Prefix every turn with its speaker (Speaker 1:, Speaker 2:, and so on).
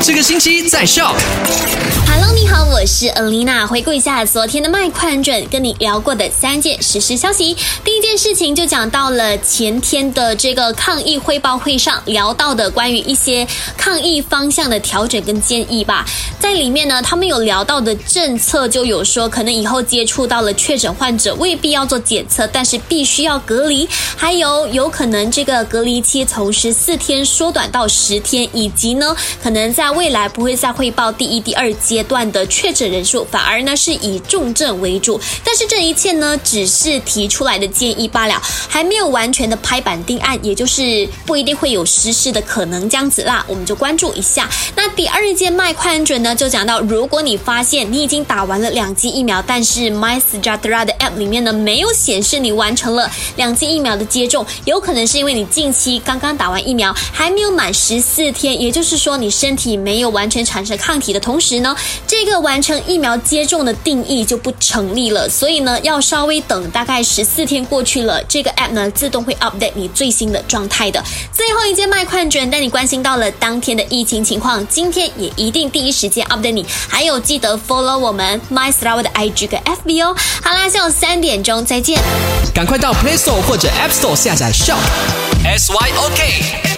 Speaker 1: 这个星期在
Speaker 2: 笑。是 Alina，。回顾一下昨天的麦快准，跟你聊过的三件实时消息。第一件事情就讲到了前天的这个抗疫汇报会上聊到的关于一些抗疫方向的调整跟建议吧。在里面呢，他们有聊到的政策就有说，可能以后接触到了确诊患者未必要做检测，但是必须要隔离，还有有可能这个隔离期从十四天缩短到十天，以及呢，可能在未来不会再汇报第一、第二阶段的确诊人数，反而呢是以重症为主。但是这一切呢，只是提出来的建议罢了，还没有完全的拍板定案，也就是不一定会有实施的可能这样子啦。我们就关注一下。那第二件卖快准呢，就讲到，如果你发现你已经打完了两剂疫苗，但是 My s t a t r a 的 App 里面呢没有显示你完成了两剂疫苗的接种，有可能是因为你近期刚刚打完疫苗，还没有满十四天，也就是说你身体没有完全产生抗体的同时呢，这个完成疫苗接种的定义就不成立了。所以呢，要稍微等大概十四天过去了，这个 App 呢自动会 update 你最新的状态的。最后一件麦快卷带你关心到了当天的疫情情况，今天也一定第一时间 update 你。还有记得 follow 我们 My Star 的 IG 跟 FB 哦。好啦，下午三点钟再见。
Speaker 1: 赶快到 Play Store 或者 App Store 下载 Shop。S Y O K。